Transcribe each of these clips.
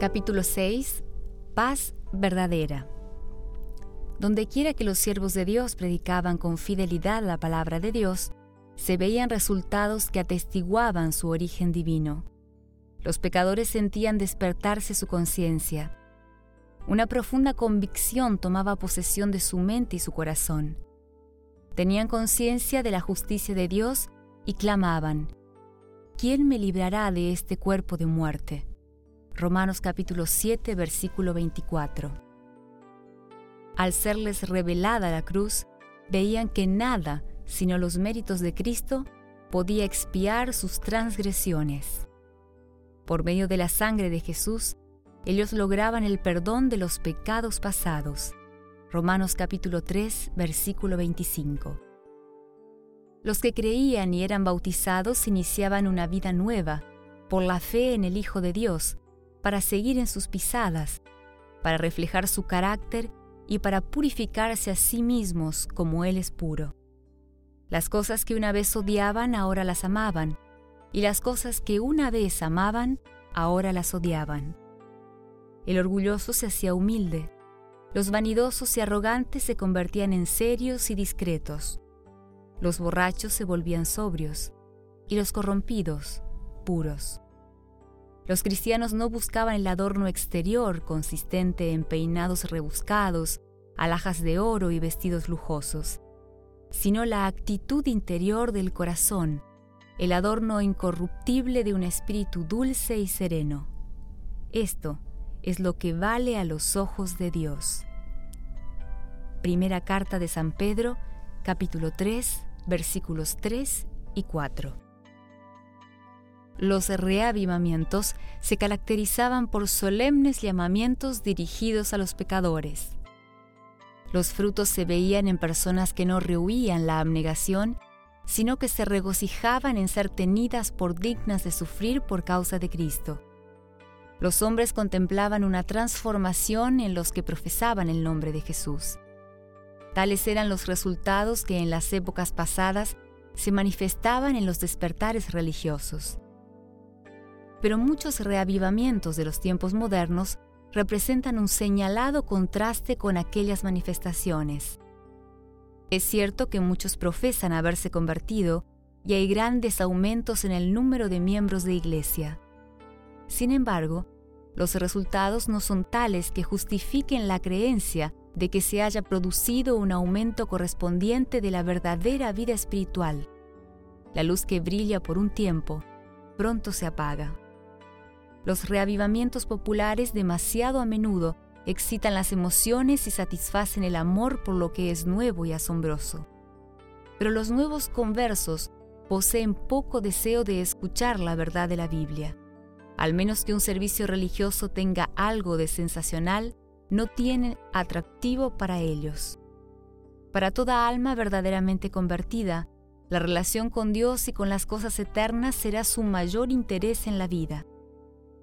Capítulo 6. Paz verdadera. Donde quiera que los siervos de Dios predicaban con fidelidad la palabra de Dios, se veían resultados que atestiguaban su origen divino. Los pecadores sentían despertarse su conciencia. Una profunda convicción tomaba posesión de su mente y su corazón. Tenían conciencia de la justicia de Dios y clamaban, ¿quién me librará de este cuerpo de muerte? Romanos capítulo 7, versículo 24. Al serles revelada la cruz, veían que nada, sino los méritos de Cristo, podía expiar sus transgresiones. Por medio de la sangre de Jesús, ellos lograban el perdón de los pecados pasados. Romanos capítulo 3, versículo 25. Los que creían y eran bautizados iniciaban una vida nueva por la fe en el Hijo de Dios, para seguir en sus pisadas, para reflejar su carácter y para purificarse a sí mismos como Él es puro. Las cosas que una vez odiaban ahora las amaban, y las cosas que una vez amaban ahora las odiaban. El orgulloso se hacía humilde, los vanidosos y arrogantes se convertían en serios y discretos, los borrachos se volvían sobrios, y los corrompidos puros. Los cristianos no buscaban el adorno exterior consistente en peinados rebuscados, alhajas de oro y vestidos lujosos, sino la actitud interior del corazón, el adorno incorruptible de un espíritu dulce y sereno. Esto es lo que vale a los ojos de Dios. Primera carta de San Pedro, capítulo 3, versículos 3 y 4. Los reavivamientos se caracterizaban por solemnes llamamientos dirigidos a los pecadores. Los frutos se veían en personas que no rehuían la abnegación, sino que se regocijaban en ser tenidas por dignas de sufrir por causa de Cristo. Los hombres contemplaban una transformación en los que profesaban el nombre de Jesús. Tales eran los resultados que en las épocas pasadas se manifestaban en los despertares religiosos pero muchos reavivamientos de los tiempos modernos representan un señalado contraste con aquellas manifestaciones. Es cierto que muchos profesan haberse convertido y hay grandes aumentos en el número de miembros de iglesia. Sin embargo, los resultados no son tales que justifiquen la creencia de que se haya producido un aumento correspondiente de la verdadera vida espiritual. La luz que brilla por un tiempo, pronto se apaga. Los reavivamientos populares demasiado a menudo excitan las emociones y satisfacen el amor por lo que es nuevo y asombroso. Pero los nuevos conversos poseen poco deseo de escuchar la verdad de la Biblia. Al menos que un servicio religioso tenga algo de sensacional, no tiene atractivo para ellos. Para toda alma verdaderamente convertida, la relación con Dios y con las cosas eternas será su mayor interés en la vida.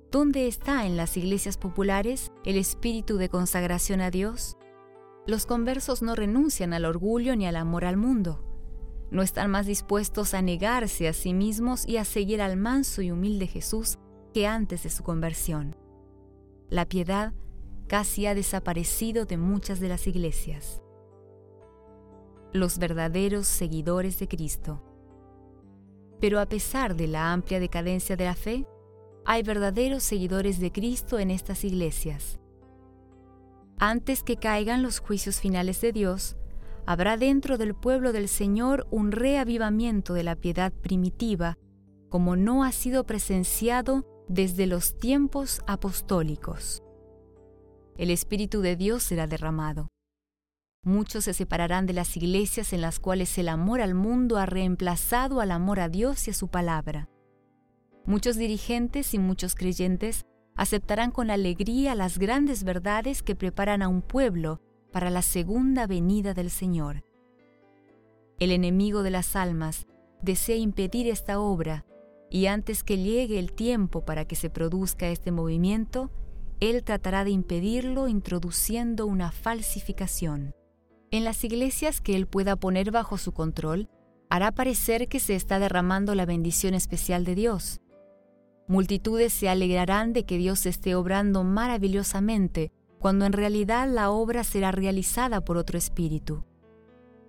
¿Dónde está en las iglesias populares el espíritu de consagración a Dios? Los conversos no renuncian al orgullo ni al amor al mundo. No están más dispuestos a negarse a sí mismos y a seguir al manso y humilde Jesús que antes de su conversión. La piedad casi ha desaparecido de muchas de las iglesias. Los verdaderos seguidores de Cristo. Pero a pesar de la amplia decadencia de la fe, hay verdaderos seguidores de Cristo en estas iglesias. Antes que caigan los juicios finales de Dios, habrá dentro del pueblo del Señor un reavivamiento de la piedad primitiva, como no ha sido presenciado desde los tiempos apostólicos. El Espíritu de Dios será derramado. Muchos se separarán de las iglesias en las cuales el amor al mundo ha reemplazado al amor a Dios y a su palabra. Muchos dirigentes y muchos creyentes aceptarán con alegría las grandes verdades que preparan a un pueblo para la segunda venida del Señor. El enemigo de las almas desea impedir esta obra y antes que llegue el tiempo para que se produzca este movimiento, él tratará de impedirlo introduciendo una falsificación. En las iglesias que él pueda poner bajo su control, hará parecer que se está derramando la bendición especial de Dios, Multitudes se alegrarán de que Dios esté obrando maravillosamente, cuando en realidad la obra será realizada por otro espíritu.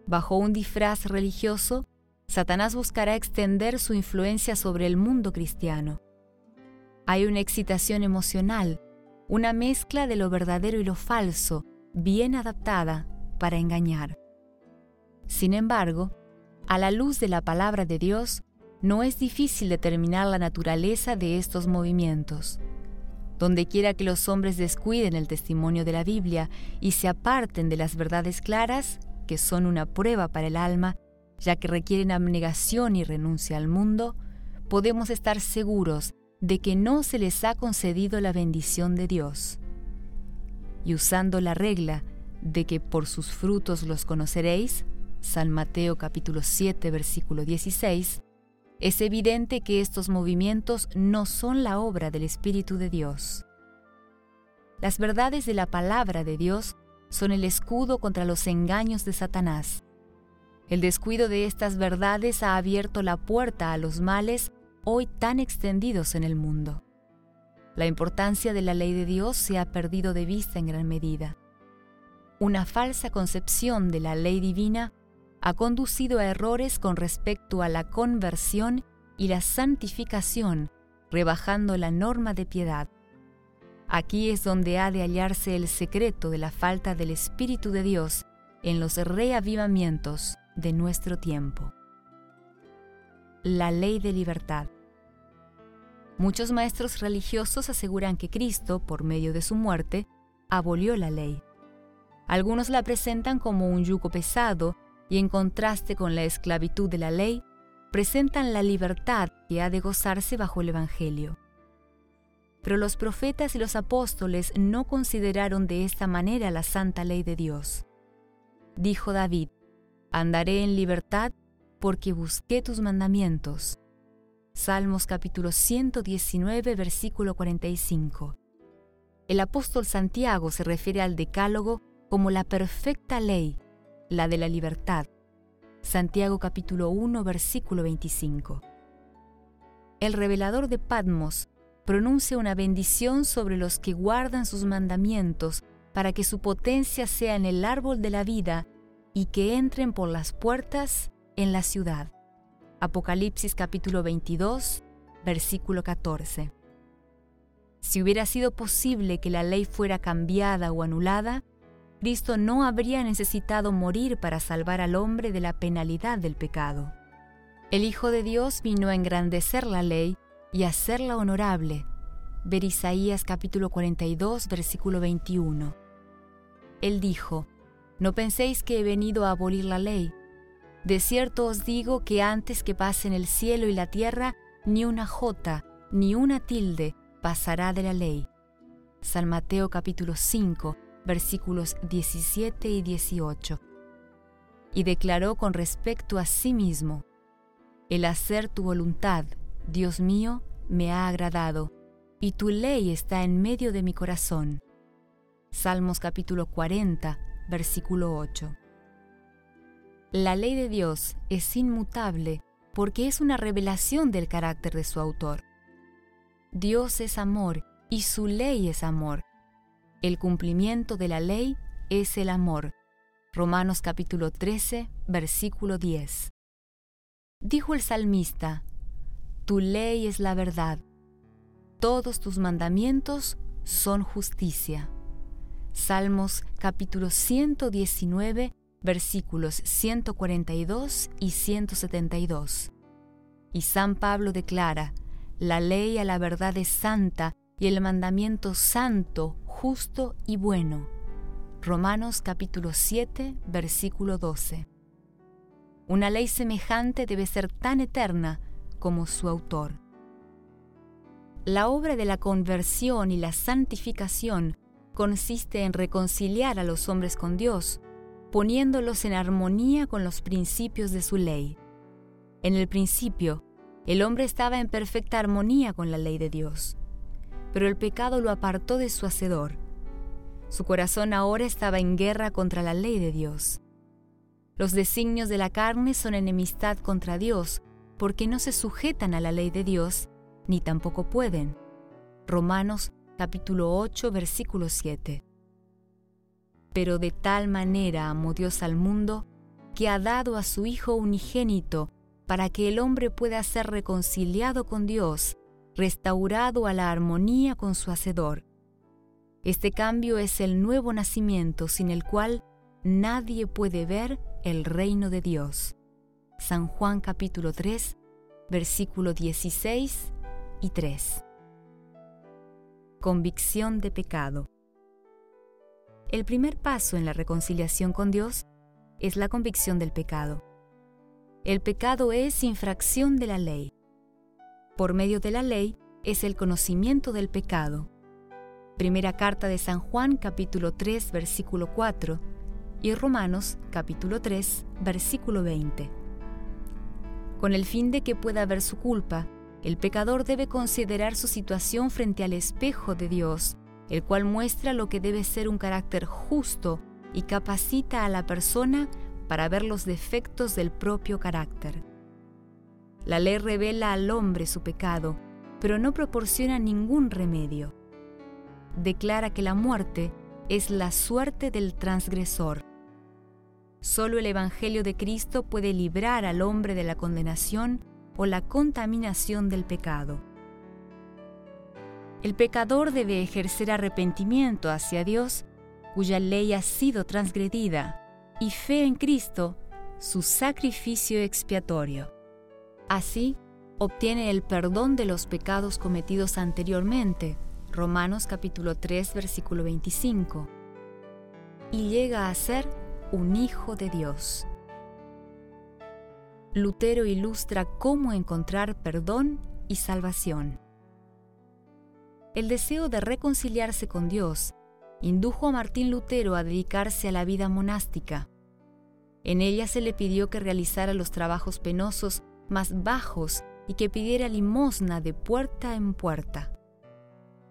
Bajo un disfraz religioso, Satanás buscará extender su influencia sobre el mundo cristiano. Hay una excitación emocional, una mezcla de lo verdadero y lo falso, bien adaptada para engañar. Sin embargo, a la luz de la palabra de Dios, no es difícil determinar la naturaleza de estos movimientos. Donde quiera que los hombres descuiden el testimonio de la Biblia y se aparten de las verdades claras, que son una prueba para el alma, ya que requieren abnegación y renuncia al mundo, podemos estar seguros de que no se les ha concedido la bendición de Dios. Y usando la regla de que por sus frutos los conoceréis, San Mateo capítulo 7 versículo 16, es evidente que estos movimientos no son la obra del Espíritu de Dios. Las verdades de la palabra de Dios son el escudo contra los engaños de Satanás. El descuido de estas verdades ha abierto la puerta a los males hoy tan extendidos en el mundo. La importancia de la ley de Dios se ha perdido de vista en gran medida. Una falsa concepción de la ley divina ha conducido a errores con respecto a la conversión y la santificación, rebajando la norma de piedad. Aquí es donde ha de hallarse el secreto de la falta del Espíritu de Dios en los reavivamientos de nuestro tiempo. La ley de libertad. Muchos maestros religiosos aseguran que Cristo, por medio de su muerte, abolió la ley. Algunos la presentan como un yugo pesado y en contraste con la esclavitud de la ley, presentan la libertad que ha de gozarse bajo el Evangelio. Pero los profetas y los apóstoles no consideraron de esta manera la santa ley de Dios. Dijo David, Andaré en libertad porque busqué tus mandamientos. Salmos capítulo 119, versículo 45. El apóstol Santiago se refiere al decálogo como la perfecta ley la de la libertad. Santiago capítulo 1 versículo 25. El revelador de Patmos pronuncia una bendición sobre los que guardan sus mandamientos para que su potencia sea en el árbol de la vida y que entren por las puertas en la ciudad. Apocalipsis capítulo 22 versículo 14. Si hubiera sido posible que la ley fuera cambiada o anulada, Cristo no habría necesitado morir para salvar al hombre de la penalidad del pecado. El Hijo de Dios vino a engrandecer la ley y hacerla honorable. Ver Isaías capítulo 42, versículo 21. Él dijo, No penséis que he venido a abolir la ley. De cierto os digo que antes que pasen el cielo y la tierra, ni una jota, ni una tilde pasará de la ley. San Mateo capítulo 5, versículos 17 y 18. Y declaró con respecto a sí mismo, El hacer tu voluntad, Dios mío, me ha agradado, y tu ley está en medio de mi corazón. Salmos capítulo 40, versículo 8. La ley de Dios es inmutable porque es una revelación del carácter de su autor. Dios es amor y su ley es amor. El cumplimiento de la ley es el amor. Romanos capítulo 13, versículo 10. Dijo el salmista, Tu ley es la verdad. Todos tus mandamientos son justicia. Salmos capítulo 119, versículos 142 y 172. Y San Pablo declara, La ley a la verdad es santa y el mandamiento santo, justo y bueno. Romanos capítulo 7, versículo 12. Una ley semejante debe ser tan eterna como su autor. La obra de la conversión y la santificación consiste en reconciliar a los hombres con Dios, poniéndolos en armonía con los principios de su ley. En el principio, el hombre estaba en perfecta armonía con la ley de Dios pero el pecado lo apartó de su Hacedor. Su corazón ahora estaba en guerra contra la ley de Dios. Los designios de la carne son enemistad contra Dios, porque no se sujetan a la ley de Dios, ni tampoco pueden. Romanos capítulo 8, versículo 7. Pero de tal manera amó Dios al mundo, que ha dado a su Hijo unigénito, para que el hombre pueda ser reconciliado con Dios, restaurado a la armonía con su Hacedor. Este cambio es el nuevo nacimiento sin el cual nadie puede ver el reino de Dios. San Juan capítulo 3, versículo 16 y 3. Convicción de pecado. El primer paso en la reconciliación con Dios es la convicción del pecado. El pecado es infracción de la ley. Por medio de la ley es el conocimiento del pecado. Primera carta de San Juan capítulo 3 versículo 4 y Romanos capítulo 3 versículo 20. Con el fin de que pueda ver su culpa, el pecador debe considerar su situación frente al espejo de Dios, el cual muestra lo que debe ser un carácter justo y capacita a la persona para ver los defectos del propio carácter. La ley revela al hombre su pecado, pero no proporciona ningún remedio. Declara que la muerte es la suerte del transgresor. Solo el Evangelio de Cristo puede librar al hombre de la condenación o la contaminación del pecado. El pecador debe ejercer arrepentimiento hacia Dios, cuya ley ha sido transgredida, y fe en Cristo, su sacrificio expiatorio. Así, obtiene el perdón de los pecados cometidos anteriormente, Romanos capítulo 3 versículo 25, y llega a ser un hijo de Dios. Lutero ilustra cómo encontrar perdón y salvación. El deseo de reconciliarse con Dios indujo a Martín Lutero a dedicarse a la vida monástica. En ella se le pidió que realizara los trabajos penosos más bajos y que pidiera limosna de puerta en puerta.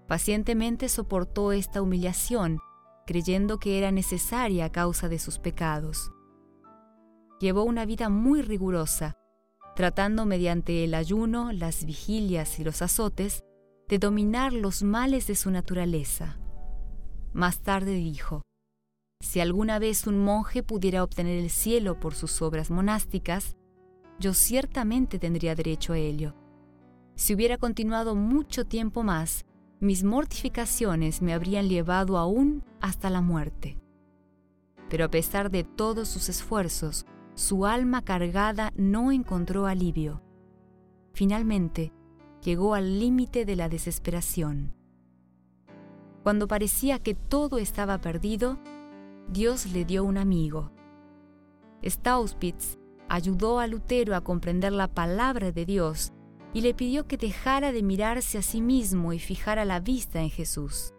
Pacientemente soportó esta humillación, creyendo que era necesaria a causa de sus pecados llevó una vida muy rigurosa, tratando mediante el ayuno, las vigilias y los azotes de dominar los males de su naturaleza. Más tarde dijo, si alguna vez un monje pudiera obtener el cielo por sus obras monásticas, yo ciertamente tendría derecho a ello. Si hubiera continuado mucho tiempo más, mis mortificaciones me habrían llevado aún hasta la muerte. Pero a pesar de todos sus esfuerzos, su alma cargada no encontró alivio. Finalmente, llegó al límite de la desesperación. Cuando parecía que todo estaba perdido, Dios le dio un amigo. Staupitz ayudó a Lutero a comprender la palabra de Dios y le pidió que dejara de mirarse a sí mismo y fijara la vista en Jesús.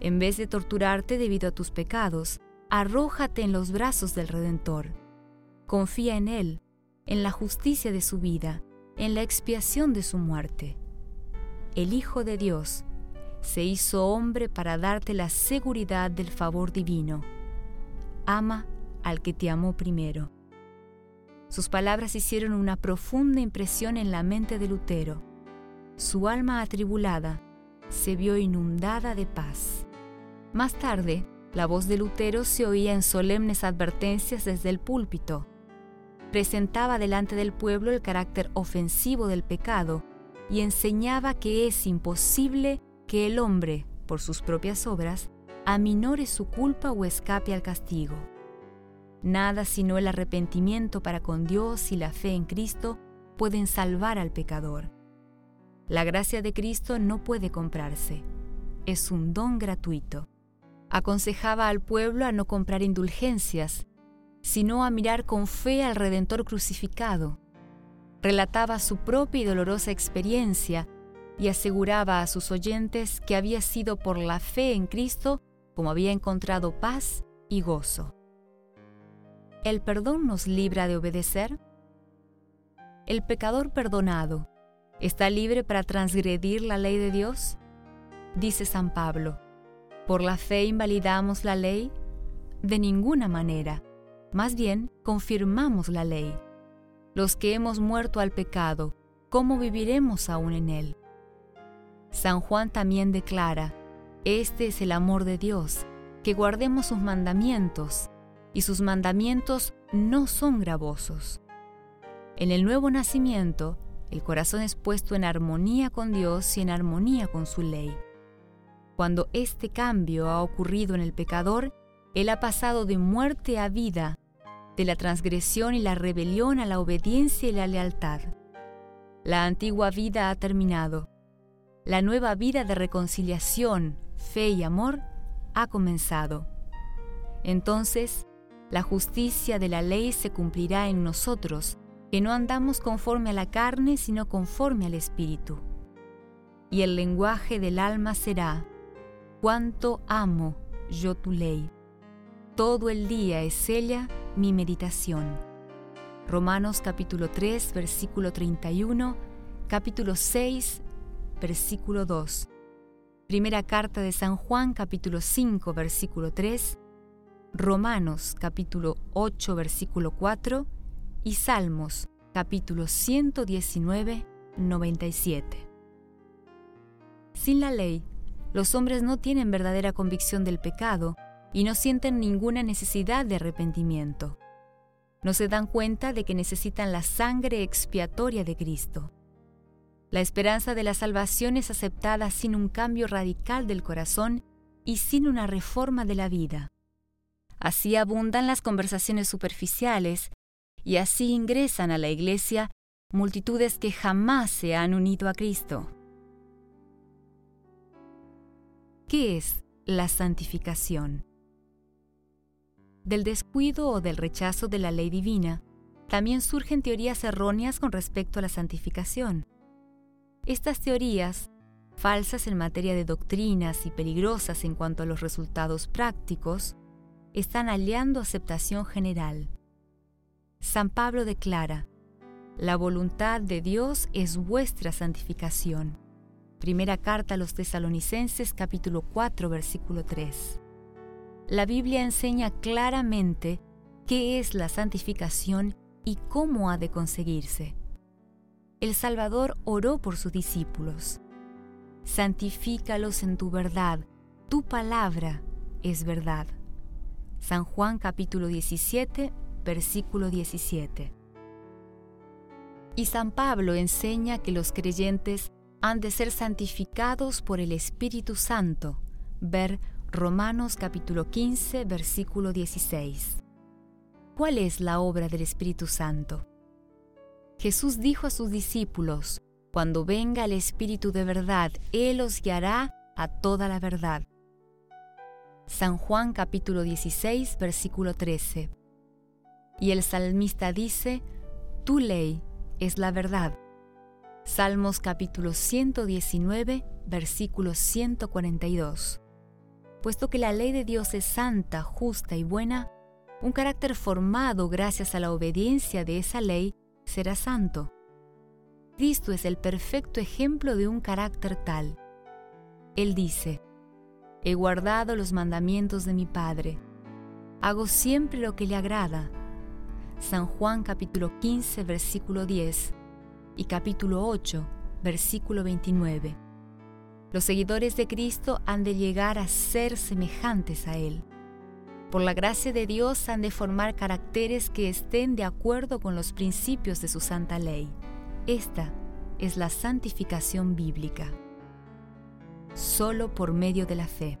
En vez de torturarte debido a tus pecados, arrójate en los brazos del Redentor. Confía en Él, en la justicia de su vida, en la expiación de su muerte. El Hijo de Dios se hizo hombre para darte la seguridad del favor divino. Ama al que te amó primero. Sus palabras hicieron una profunda impresión en la mente de Lutero. Su alma atribulada se vio inundada de paz. Más tarde, la voz de Lutero se oía en solemnes advertencias desde el púlpito presentaba delante del pueblo el carácter ofensivo del pecado y enseñaba que es imposible que el hombre, por sus propias obras, aminore su culpa o escape al castigo. Nada sino el arrepentimiento para con Dios y la fe en Cristo pueden salvar al pecador. La gracia de Cristo no puede comprarse, es un don gratuito. Aconsejaba al pueblo a no comprar indulgencias, sino a mirar con fe al Redentor crucificado. Relataba su propia y dolorosa experiencia y aseguraba a sus oyentes que había sido por la fe en Cristo como había encontrado paz y gozo. ¿El perdón nos libra de obedecer? ¿El pecador perdonado está libre para transgredir la ley de Dios? Dice San Pablo, ¿por la fe invalidamos la ley? De ninguna manera más bien confirmamos la ley. Los que hemos muerto al pecado, ¿cómo viviremos aún en él? San Juan también declara, este es el amor de Dios, que guardemos sus mandamientos, y sus mandamientos no son gravosos. En el nuevo nacimiento, el corazón es puesto en armonía con Dios y en armonía con su ley. Cuando este cambio ha ocurrido en el pecador, él ha pasado de muerte a vida, de la transgresión y la rebelión a la obediencia y la lealtad. La antigua vida ha terminado. La nueva vida de reconciliación, fe y amor ha comenzado. Entonces, la justicia de la ley se cumplirá en nosotros, que no andamos conforme a la carne, sino conforme al Espíritu. Y el lenguaje del alma será, cuánto amo yo tu ley. Todo el día es ella mi meditación. Romanos capítulo 3, versículo 31, capítulo 6, versículo 2. Primera carta de San Juan capítulo 5 versículo 3, Romanos capítulo 8 versículo 4 y Salmos capítulo 119 97. Sin la ley, los hombres no tienen verdadera convicción del pecado y no sienten ninguna necesidad de arrepentimiento. No se dan cuenta de que necesitan la sangre expiatoria de Cristo. La esperanza de la salvación es aceptada sin un cambio radical del corazón y sin una reforma de la vida. Así abundan las conversaciones superficiales y así ingresan a la iglesia multitudes que jamás se han unido a Cristo. ¿Qué es la santificación? Del descuido o del rechazo de la ley divina, también surgen teorías erróneas con respecto a la santificación. Estas teorías, falsas en materia de doctrinas y peligrosas en cuanto a los resultados prácticos, están hallando aceptación general. San Pablo declara, la voluntad de Dios es vuestra santificación. Primera carta a los tesalonicenses capítulo 4 versículo 3. La Biblia enseña claramente qué es la santificación y cómo ha de conseguirse el Salvador oró por sus discípulos. Santifícalos en tu verdad, tu palabra es verdad. San Juan capítulo 17, versículo 17. Y San Pablo enseña que los creyentes han de ser santificados por el Espíritu Santo. Ver Romanos capítulo 15, versículo 16. ¿Cuál es la obra del Espíritu Santo? Jesús dijo a sus discípulos, Cuando venga el Espíritu de verdad, Él os guiará a toda la verdad. San Juan capítulo 16, versículo 13. Y el salmista dice, Tu ley es la verdad. Salmos capítulo 119, versículo 142. Puesto que la ley de Dios es santa, justa y buena, un carácter formado gracias a la obediencia de esa ley será santo. Cristo es el perfecto ejemplo de un carácter tal. Él dice, He guardado los mandamientos de mi Padre, hago siempre lo que le agrada. San Juan capítulo 15 versículo 10 y capítulo 8 versículo 29. Los seguidores de Cristo han de llegar a ser semejantes a Él. Por la gracia de Dios han de formar caracteres que estén de acuerdo con los principios de su santa ley. Esta es la santificación bíblica. Solo por medio de la fe.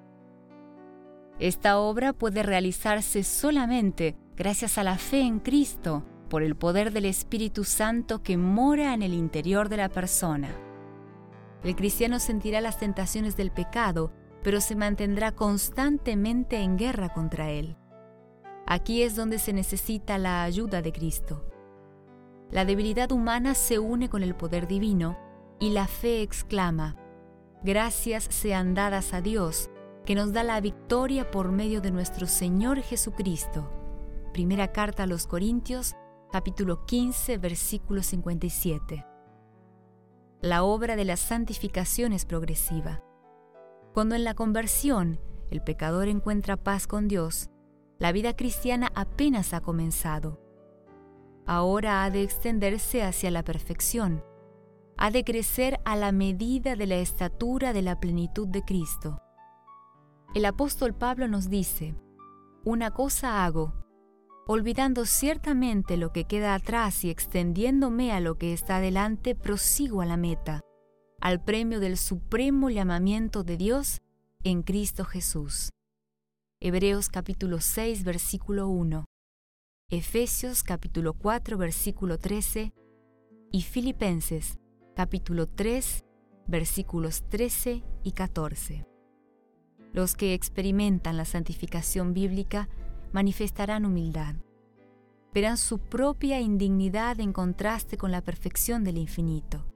Esta obra puede realizarse solamente gracias a la fe en Cristo, por el poder del Espíritu Santo que mora en el interior de la persona. El cristiano sentirá las tentaciones del pecado pero se mantendrá constantemente en guerra contra él. Aquí es donde se necesita la ayuda de Cristo. La debilidad humana se une con el poder divino y la fe exclama, Gracias sean dadas a Dios, que nos da la victoria por medio de nuestro Señor Jesucristo. Primera carta a los Corintios, capítulo 15, versículo 57. La obra de la santificación es progresiva. Cuando en la conversión el pecador encuentra paz con Dios, la vida cristiana apenas ha comenzado. Ahora ha de extenderse hacia la perfección. Ha de crecer a la medida de la estatura de la plenitud de Cristo. El apóstol Pablo nos dice, una cosa hago, olvidando ciertamente lo que queda atrás y extendiéndome a lo que está delante, prosigo a la meta, al premio del supremo llamamiento de Dios en Cristo Jesús. Hebreos capítulo 6 versículo 1, Efesios capítulo 4 versículo 13 y Filipenses capítulo 3 versículos 13 y 14. Los que experimentan la santificación bíblica manifestarán humildad. Verán su propia indignidad en contraste con la perfección del infinito.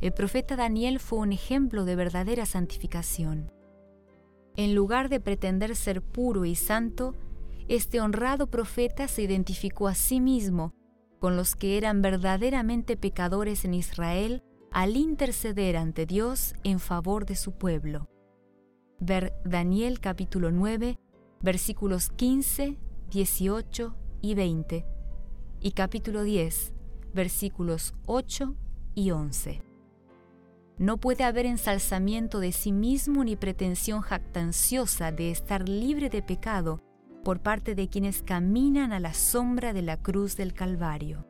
El profeta Daniel fue un ejemplo de verdadera santificación. En lugar de pretender ser puro y santo, este honrado profeta se identificó a sí mismo con los que eran verdaderamente pecadores en Israel al interceder ante Dios en favor de su pueblo. Ver Daniel capítulo 9, versículos 15, 18 y 20, y capítulo 10, versículos 8 y 11. No puede haber ensalzamiento de sí mismo ni pretensión jactanciosa de estar libre de pecado por parte de quienes caminan a la sombra de la cruz del Calvario.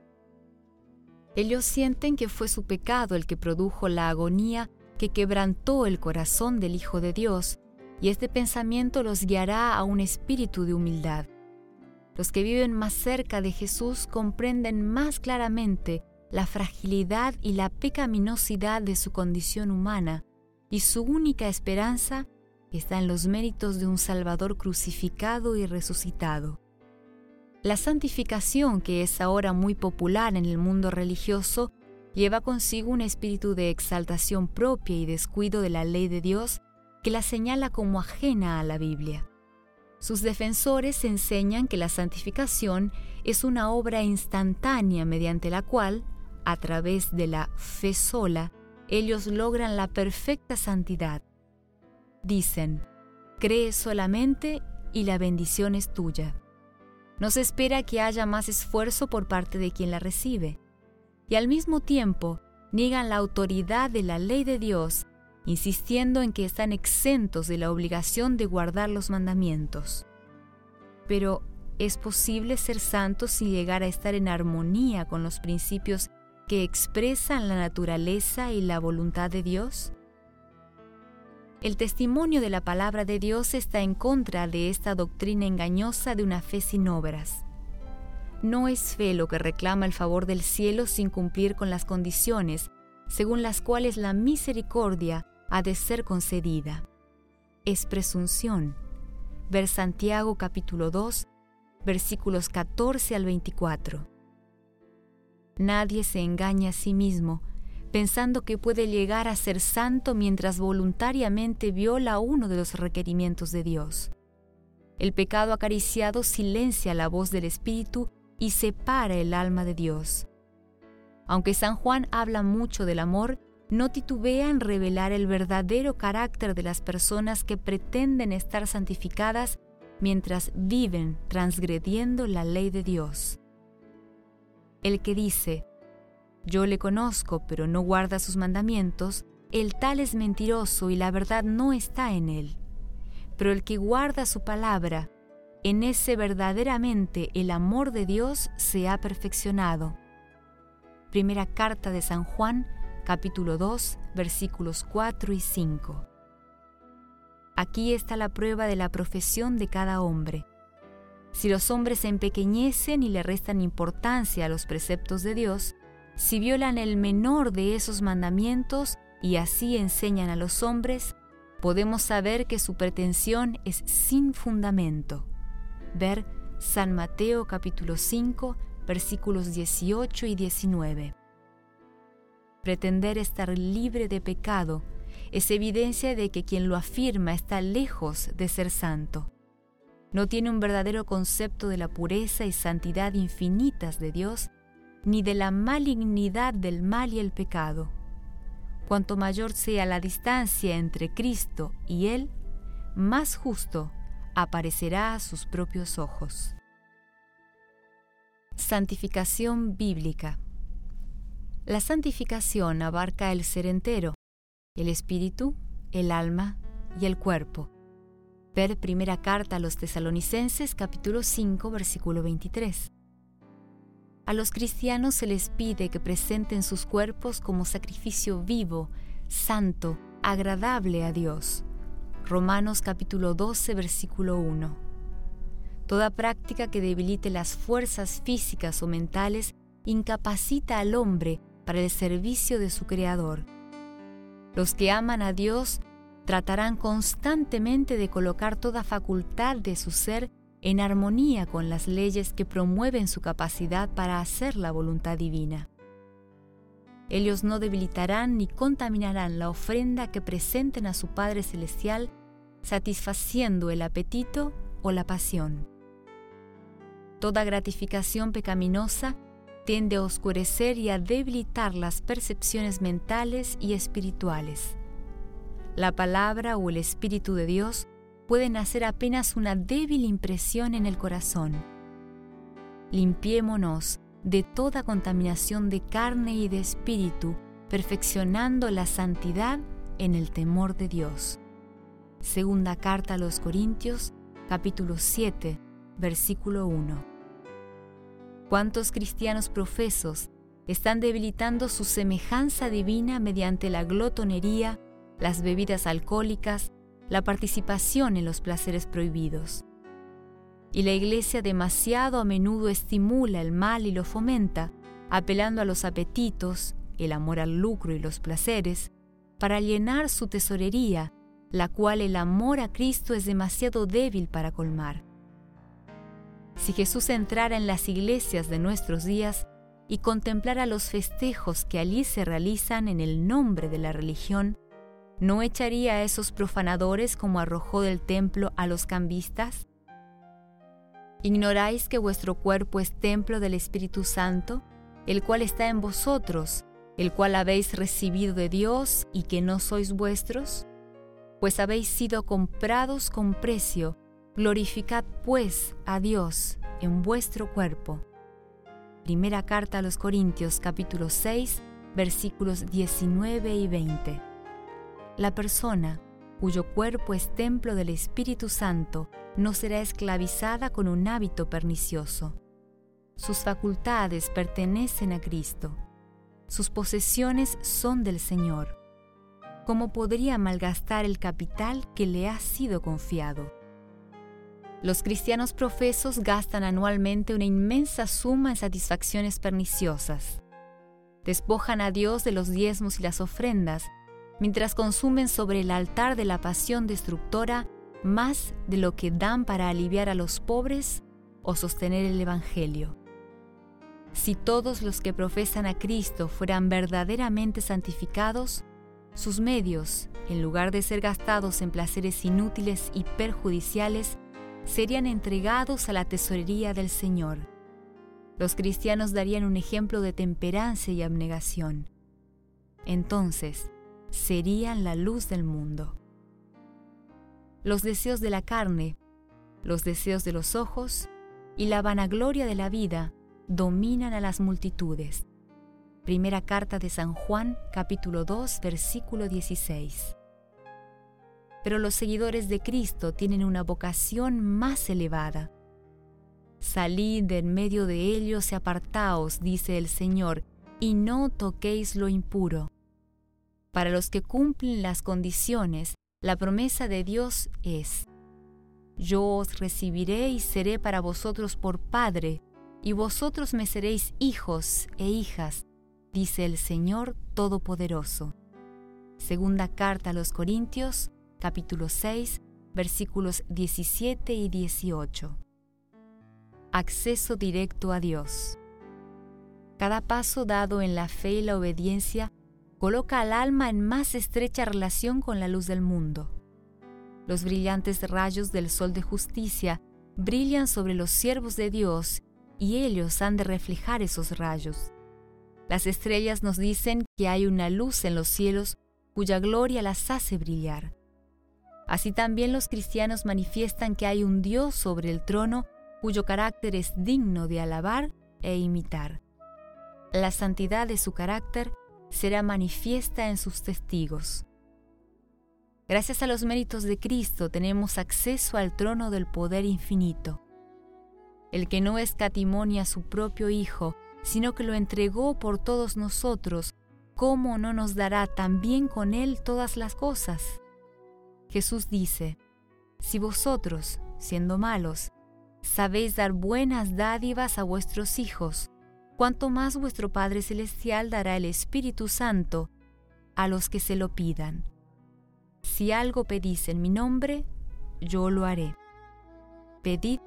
Ellos sienten que fue su pecado el que produjo la agonía que quebrantó el corazón del Hijo de Dios y este pensamiento los guiará a un espíritu de humildad. Los que viven más cerca de Jesús comprenden más claramente la fragilidad y la pecaminosidad de su condición humana, y su única esperanza está en los méritos de un Salvador crucificado y resucitado. La santificación, que es ahora muy popular en el mundo religioso, lleva consigo un espíritu de exaltación propia y descuido de la ley de Dios que la señala como ajena a la Biblia. Sus defensores enseñan que la santificación es una obra instantánea mediante la cual, a través de la fe sola, ellos logran la perfecta santidad. Dicen, cree solamente y la bendición es tuya. No se espera que haya más esfuerzo por parte de quien la recibe. Y al mismo tiempo niegan la autoridad de la ley de Dios insistiendo en que están exentos de la obligación de guardar los mandamientos. Pero, ¿es posible ser santos sin llegar a estar en armonía con los principios que expresan la naturaleza y la voluntad de Dios? El testimonio de la palabra de Dios está en contra de esta doctrina engañosa de una fe sin obras. No es fe lo que reclama el favor del cielo sin cumplir con las condiciones según las cuales la misericordia ha de ser concedida. Es presunción. Ver Santiago capítulo 2, versículos 14 al 24. Nadie se engaña a sí mismo pensando que puede llegar a ser santo mientras voluntariamente viola uno de los requerimientos de Dios. El pecado acariciado silencia la voz del Espíritu y separa el alma de Dios. Aunque San Juan habla mucho del amor, no titubea en revelar el verdadero carácter de las personas que pretenden estar santificadas mientras viven transgrediendo la ley de Dios. El que dice, yo le conozco pero no guarda sus mandamientos, el tal es mentiroso y la verdad no está en él. Pero el que guarda su palabra, en ese verdaderamente el amor de Dios se ha perfeccionado. Primera carta de San Juan, capítulo 2, versículos 4 y 5. Aquí está la prueba de la profesión de cada hombre. Si los hombres se empequeñecen y le restan importancia a los preceptos de Dios, si violan el menor de esos mandamientos y así enseñan a los hombres, podemos saber que su pretensión es sin fundamento. Ver San Mateo capítulo 5 versículos 18 y 19 pretender estar libre de pecado es evidencia de que quien lo afirma está lejos de ser santo. No tiene un verdadero concepto de la pureza y santidad infinitas de Dios, ni de la malignidad del mal y el pecado. Cuanto mayor sea la distancia entre Cristo y Él, más justo aparecerá a sus propios ojos. Santificación bíblica La santificación abarca el ser entero, el espíritu, el alma y el cuerpo. Ver primera carta a los tesalonicenses capítulo 5 versículo 23. A los cristianos se les pide que presenten sus cuerpos como sacrificio vivo, santo, agradable a Dios. Romanos capítulo 12 versículo 1. Toda práctica que debilite las fuerzas físicas o mentales incapacita al hombre para el servicio de su Creador. Los que aman a Dios tratarán constantemente de colocar toda facultad de su ser en armonía con las leyes que promueven su capacidad para hacer la voluntad divina. Ellos no debilitarán ni contaminarán la ofrenda que presenten a su Padre Celestial, satisfaciendo el apetito o la pasión. Toda gratificación pecaminosa tiende a oscurecer y a debilitar las percepciones mentales y espirituales. La palabra o el Espíritu de Dios pueden hacer apenas una débil impresión en el corazón. Limpiémonos de toda contaminación de carne y de espíritu, perfeccionando la santidad en el temor de Dios. Segunda carta a los Corintios, capítulo 7, versículo 1. ¿Cuántos cristianos profesos están debilitando su semejanza divina mediante la glotonería, las bebidas alcohólicas, la participación en los placeres prohibidos? Y la Iglesia demasiado a menudo estimula el mal y lo fomenta, apelando a los apetitos, el amor al lucro y los placeres, para llenar su tesorería, la cual el amor a Cristo es demasiado débil para colmar. Si Jesús entrara en las iglesias de nuestros días y contemplara los festejos que allí se realizan en el nombre de la religión, ¿no echaría a esos profanadores como arrojó del templo a los cambistas? ¿Ignoráis que vuestro cuerpo es templo del Espíritu Santo, el cual está en vosotros, el cual habéis recibido de Dios y que no sois vuestros? Pues habéis sido comprados con precio, Glorificad pues a Dios en vuestro cuerpo. Primera carta a los Corintios capítulo 6 versículos 19 y 20. La persona cuyo cuerpo es templo del Espíritu Santo no será esclavizada con un hábito pernicioso. Sus facultades pertenecen a Cristo. Sus posesiones son del Señor. ¿Cómo podría malgastar el capital que le ha sido confiado? Los cristianos profesos gastan anualmente una inmensa suma en satisfacciones perniciosas. Despojan a Dios de los diezmos y las ofrendas, mientras consumen sobre el altar de la pasión destructora más de lo que dan para aliviar a los pobres o sostener el Evangelio. Si todos los que profesan a Cristo fueran verdaderamente santificados, sus medios, en lugar de ser gastados en placeres inútiles y perjudiciales, serían entregados a la tesorería del Señor. Los cristianos darían un ejemplo de temperancia y abnegación. Entonces, serían la luz del mundo. Los deseos de la carne, los deseos de los ojos y la vanagloria de la vida dominan a las multitudes. Primera carta de San Juan, capítulo 2, versículo 16 pero los seguidores de Cristo tienen una vocación más elevada. Salid de en medio de ellos y apartaos, dice el Señor, y no toquéis lo impuro. Para los que cumplen las condiciones, la promesa de Dios es, Yo os recibiré y seré para vosotros por Padre, y vosotros me seréis hijos e hijas, dice el Señor Todopoderoso. Segunda carta a los Corintios, capítulo 6, versículos 17 y 18. Acceso directo a Dios. Cada paso dado en la fe y la obediencia coloca al alma en más estrecha relación con la luz del mundo. Los brillantes rayos del sol de justicia brillan sobre los siervos de Dios y ellos han de reflejar esos rayos. Las estrellas nos dicen que hay una luz en los cielos cuya gloria las hace brillar. Así también los cristianos manifiestan que hay un Dios sobre el trono cuyo carácter es digno de alabar e imitar. la santidad de su carácter será manifiesta en sus testigos. Gracias a los méritos de Cristo tenemos acceso al trono del poder infinito. El que no escatimonia a su propio Hijo, sino que lo entregó por todos nosotros, ¿cómo no nos dará también con Él todas las cosas? Jesús dice, Si vosotros, siendo malos, sabéis dar buenas dádivas a vuestros hijos, cuanto más vuestro Padre Celestial dará el Espíritu Santo a los que se lo pidan. Si algo pedís en mi nombre, yo lo haré. Pedid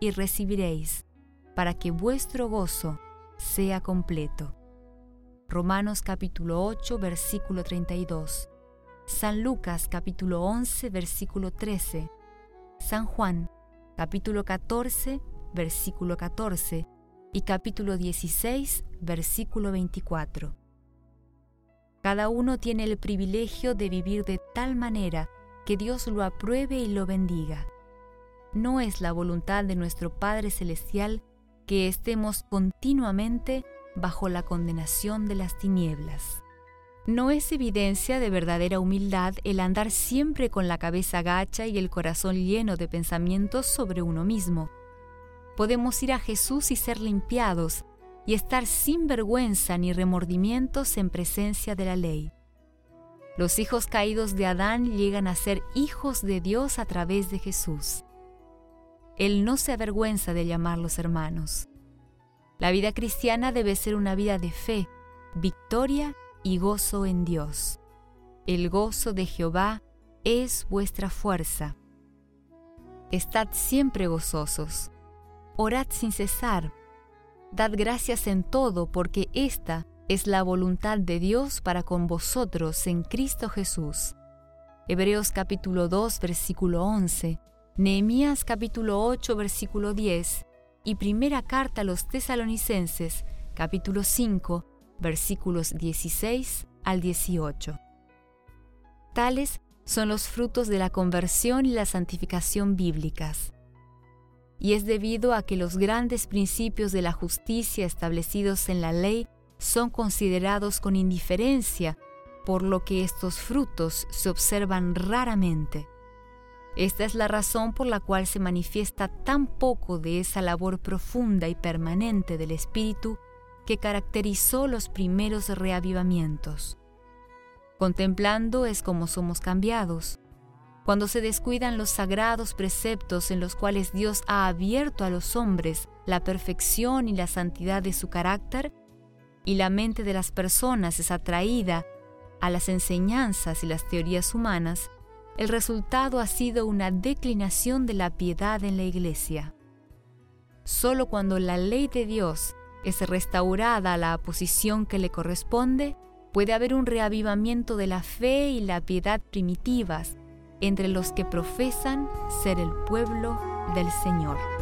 y recibiréis, para que vuestro gozo sea completo. Romanos capítulo 8, versículo 32. San Lucas capítulo 11, versículo 13. San Juan capítulo 14, versículo 14 y capítulo 16, versículo 24. Cada uno tiene el privilegio de vivir de tal manera que Dios lo apruebe y lo bendiga. No es la voluntad de nuestro Padre Celestial que estemos continuamente bajo la condenación de las tinieblas. No es evidencia de verdadera humildad el andar siempre con la cabeza gacha y el corazón lleno de pensamientos sobre uno mismo. Podemos ir a Jesús y ser limpiados, y estar sin vergüenza ni remordimientos en presencia de la ley. Los hijos caídos de Adán llegan a ser hijos de Dios a través de Jesús. Él no se avergüenza de llamarlos hermanos. La vida cristiana debe ser una vida de fe, victoria y gozo en Dios. El gozo de Jehová es vuestra fuerza. Estad siempre gozosos. Orad sin cesar Dad gracias en todo, porque esta es la voluntad de Dios para con vosotros en Cristo Jesús. Hebreos capítulo 2, versículo 11, Nehemías capítulo 8, versículo 10 y primera carta a los tesalonicenses capítulo 5, versículos 16 al 18. Tales son los frutos de la conversión y la santificación bíblicas y es debido a que los grandes principios de la justicia establecidos en la ley son considerados con indiferencia, por lo que estos frutos se observan raramente. Esta es la razón por la cual se manifiesta tan poco de esa labor profunda y permanente del Espíritu que caracterizó los primeros reavivamientos. Contemplando es como somos cambiados, cuando se descuidan los sagrados preceptos en los cuales Dios ha abierto a los hombres la perfección y la santidad de su carácter, y la mente de las personas es atraída a las enseñanzas y las teorías humanas, el resultado ha sido una declinación de la piedad en la Iglesia. Solo cuando la ley de Dios es restaurada a la posición que le corresponde, puede haber un reavivamiento de la fe y la piedad primitivas entre los que profesan ser el pueblo del Señor.